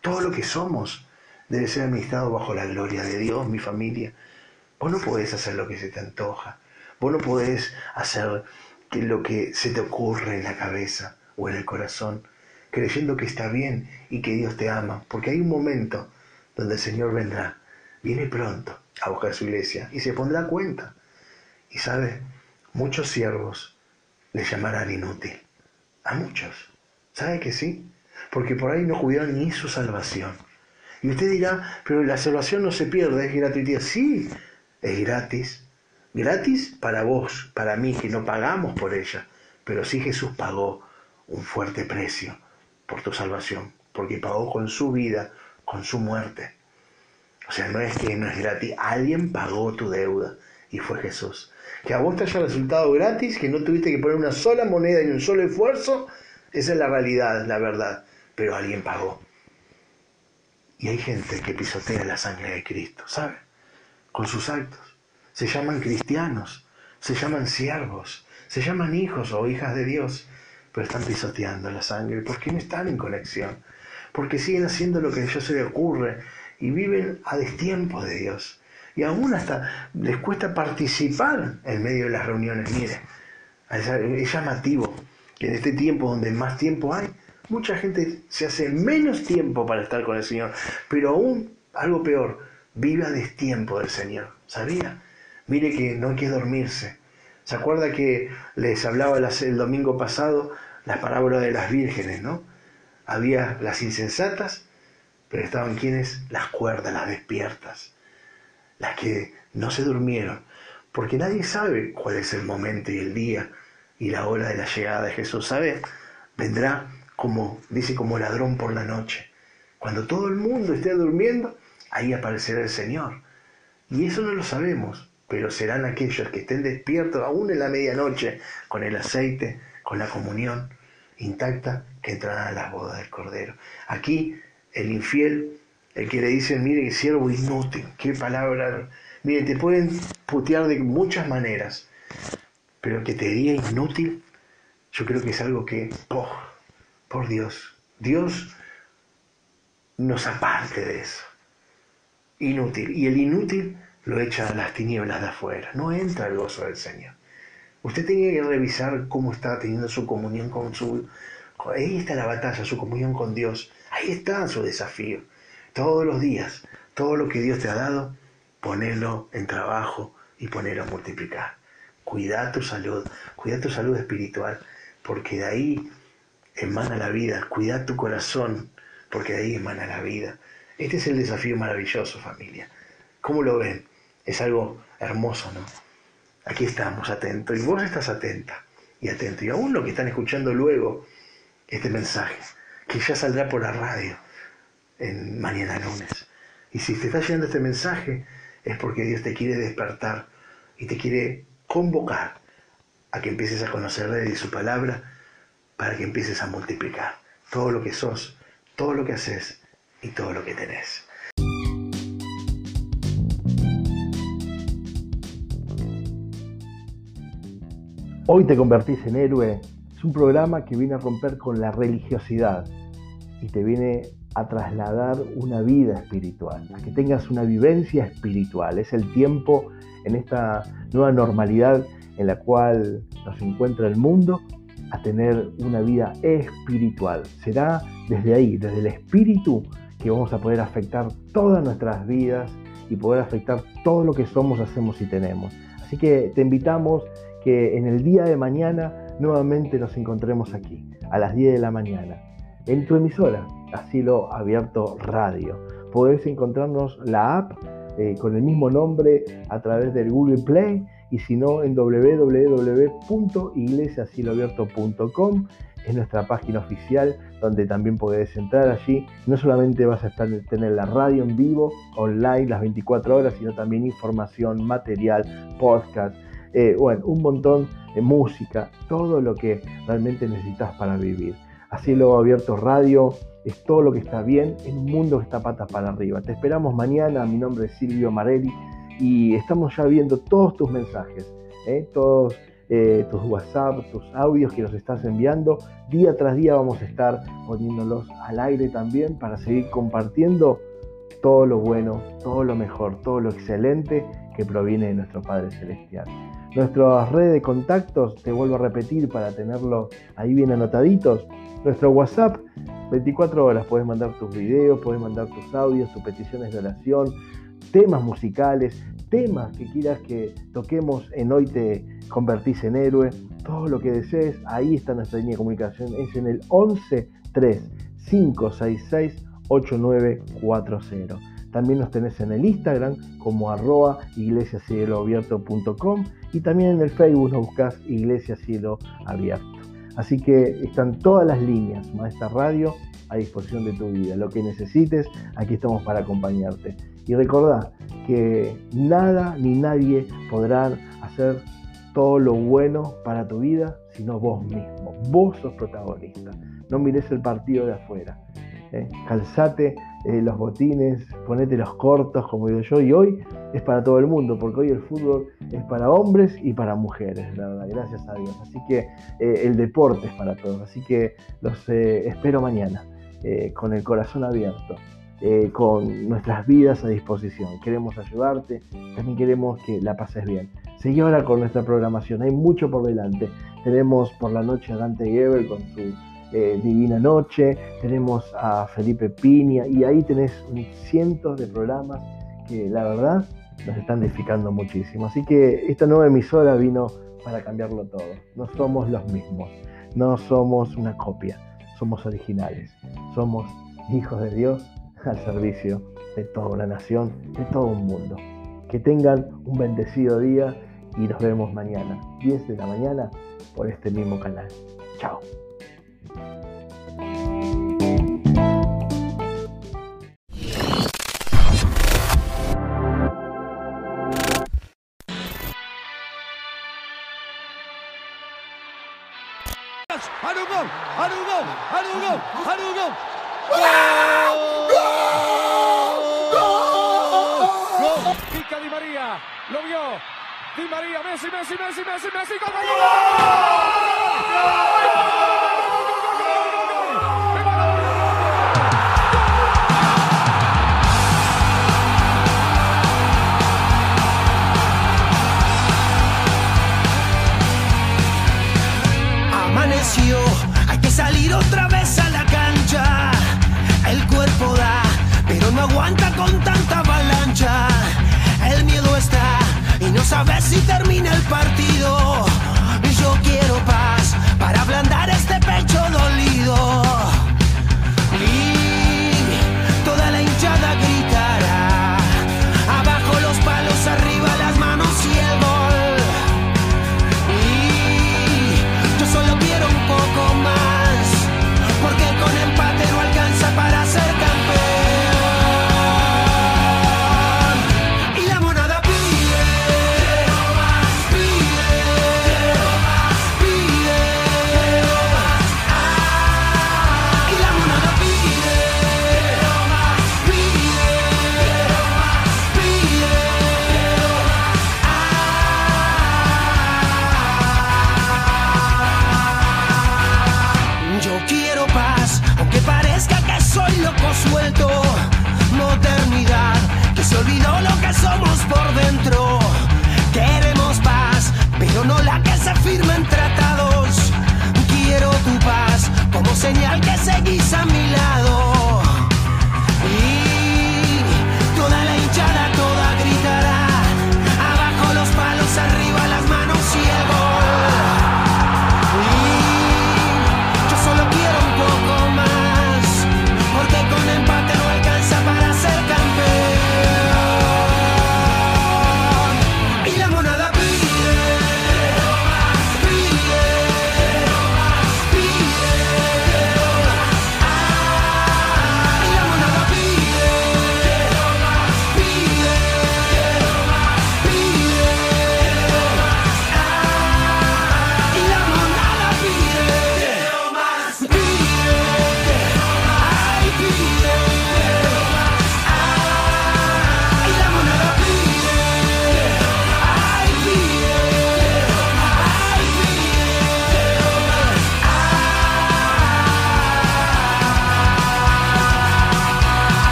todo lo que somos debe ser administrado bajo la gloria de Dios, mi familia. Vos no podés hacer lo que se te antoja. Vos no podés hacer lo que se te ocurre en la cabeza o en el corazón, creyendo que está bien y que Dios te ama, porque hay un momento donde el Señor vendrá, viene pronto a buscar su iglesia y se pondrá cuenta. Y sabe, muchos siervos le llamarán inútil. A muchos. ¿Sabe que sí? Porque por ahí no cuidaron ni su salvación. Y usted dirá, pero la salvación no se pierde, es gratuita. Sí, es gratis. Gratis para vos, para mí, que no pagamos por ella. Pero sí Jesús pagó un fuerte precio por tu salvación, porque pagó con su vida, con su muerte. O sea, no es que no es gratis, alguien pagó tu deuda y fue Jesús. Que a vos te haya resultado gratis, que no tuviste que poner una sola moneda ni un solo esfuerzo, esa es la realidad, la verdad pero alguien pagó. Y hay gente que pisotea la sangre de Cristo, ¿sabe? Con sus actos. Se llaman cristianos, se llaman siervos, se llaman hijos o hijas de Dios, pero están pisoteando la sangre porque no están en conexión, porque siguen haciendo lo que a ellos se les ocurre y viven a destiempo de Dios. Y aún hasta les cuesta participar en medio de las reuniones. Mire, es llamativo que en este tiempo donde más tiempo hay, Mucha gente se hace menos tiempo para estar con el Señor, pero aún algo peor, vive a destiempo del Señor. ¿Sabía? Mire que no hay que dormirse. ¿Se acuerda que les hablaba el domingo pasado la parábola de las vírgenes, no? Había las insensatas, pero estaban quienes? Las cuerdas, las despiertas, las que no se durmieron, porque nadie sabe cuál es el momento y el día y la hora de la llegada de Jesús. ¿Sabe? Vendrá como dice como ladrón por la noche. Cuando todo el mundo esté durmiendo, ahí aparecerá el Señor. Y eso no lo sabemos, pero serán aquellos que estén despiertos aún en la medianoche con el aceite, con la comunión intacta, que entrarán a la boda del Cordero. Aquí el infiel, el que le dice, mire, siervo inútil, qué palabra. Mire, te pueden putear de muchas maneras, pero que te diga inútil, yo creo que es algo que, por Dios. Dios nos aparte de eso. Inútil. Y el inútil lo echa a las tinieblas de afuera. No entra el gozo del Señor. Usted tiene que revisar cómo está teniendo su comunión con su... Ahí está la batalla, su comunión con Dios. Ahí está su desafío. Todos los días, todo lo que Dios te ha dado, ponelo en trabajo y ponelo a multiplicar. Cuida tu salud, cuida tu salud espiritual, porque de ahí emana la vida, cuida tu corazón, porque de ahí emana la vida. Este es el desafío maravilloso, familia. ¿Cómo lo ven? Es algo hermoso, ¿no? Aquí estamos atentos, y vos estás atenta y atento, y aún lo que están escuchando luego, este mensaje, que ya saldrá por la radio en mañana lunes. Y si te está llegando este mensaje, es porque Dios te quiere despertar y te quiere convocar a que empieces a conocerle de su palabra para que empieces a multiplicar todo lo que sos, todo lo que haces y todo lo que tenés. Hoy te convertís en héroe es un programa que viene a romper con la religiosidad y te viene a trasladar una vida espiritual, a que tengas una vivencia espiritual. Es el tiempo en esta nueva normalidad en la cual nos encuentra el mundo a tener una vida espiritual. Será desde ahí, desde el espíritu, que vamos a poder afectar todas nuestras vidas y poder afectar todo lo que somos, hacemos y tenemos. Así que te invitamos que en el día de mañana nuevamente nos encontremos aquí, a las 10 de la mañana, en tu emisora, Asilo Abierto Radio. Podés encontrarnos la app eh, con el mismo nombre a través del Google Play y si no en www.iglesiasiloabierto.com es nuestra página oficial donde también podés entrar allí. No solamente vas a estar, tener la radio en vivo, online, las 24 horas, sino también información, material, podcast, eh, bueno, un montón de música, todo lo que realmente necesitas para vivir. Así lo abierto radio es todo lo que está bien en un mundo que está patas para arriba. Te esperamos mañana, mi nombre es Silvio Marelli y estamos ya viendo todos tus mensajes, ¿eh? todos eh, tus WhatsApp, tus audios que nos estás enviando. Día tras día vamos a estar poniéndolos al aire también para seguir compartiendo todo lo bueno, todo lo mejor, todo lo excelente que proviene de nuestro Padre Celestial. Nuestras redes de contactos, te vuelvo a repetir para tenerlo ahí bien anotaditos. Nuestro WhatsApp, 24 horas, puedes mandar tus videos, puedes mandar tus audios, tus peticiones de oración, temas musicales, temas que quieras que toquemos en Hoy Te Convertís en Héroe, todo lo que desees, ahí está nuestra línea de comunicación, es en el 11 3 566 8940. También nos tenés en el Instagram como arroba iglesiacieloabierto.com y también en el Facebook nos buscas Iglesia Cielo Abierto. Así que están todas las líneas, Maestra Radio, a disposición de tu vida. Lo que necesites, aquí estamos para acompañarte. Y recordá que nada ni nadie podrán hacer todo lo bueno para tu vida, sino vos mismo. Vos sos protagonista. No mires el partido de afuera. ¿eh? Calzate eh, los botines, ponete los cortos, como digo yo, y hoy es para todo el mundo, porque hoy el fútbol es para hombres y para mujeres, la verdad, gracias a Dios. Así que eh, el deporte es para todos, así que los espero mañana, con el corazón abierto. Con nuestras vidas a disposición. Queremos ayudarte, también queremos que la pases bien. Seguí ahora con nuestra programación, hay mucho por delante. Tenemos por la noche a Dante Gebel con su eh, Divina Noche, tenemos a Felipe Piña y ahí tenés cientos de programas que la verdad nos están edificando muchísimo. Así que esta nueva emisora vino para cambiarlo todo. No somos los mismos, no somos una copia, somos originales, somos hijos de Dios al servicio de toda una nación, de todo un mundo. Que tengan un bendecido día y nos vemos mañana, 10 de la mañana, por este mismo canal. Chao. ¡Gol! Lo vio. Di María, Messi, Messi, Messi, Messi, Messi, gol, gol, gol, hay que salir otra vez a la cancha. El cuerpo da, pero no aguanta con tanta avalancha. No sabes si termina el partido. Yo quiero paz para ablandar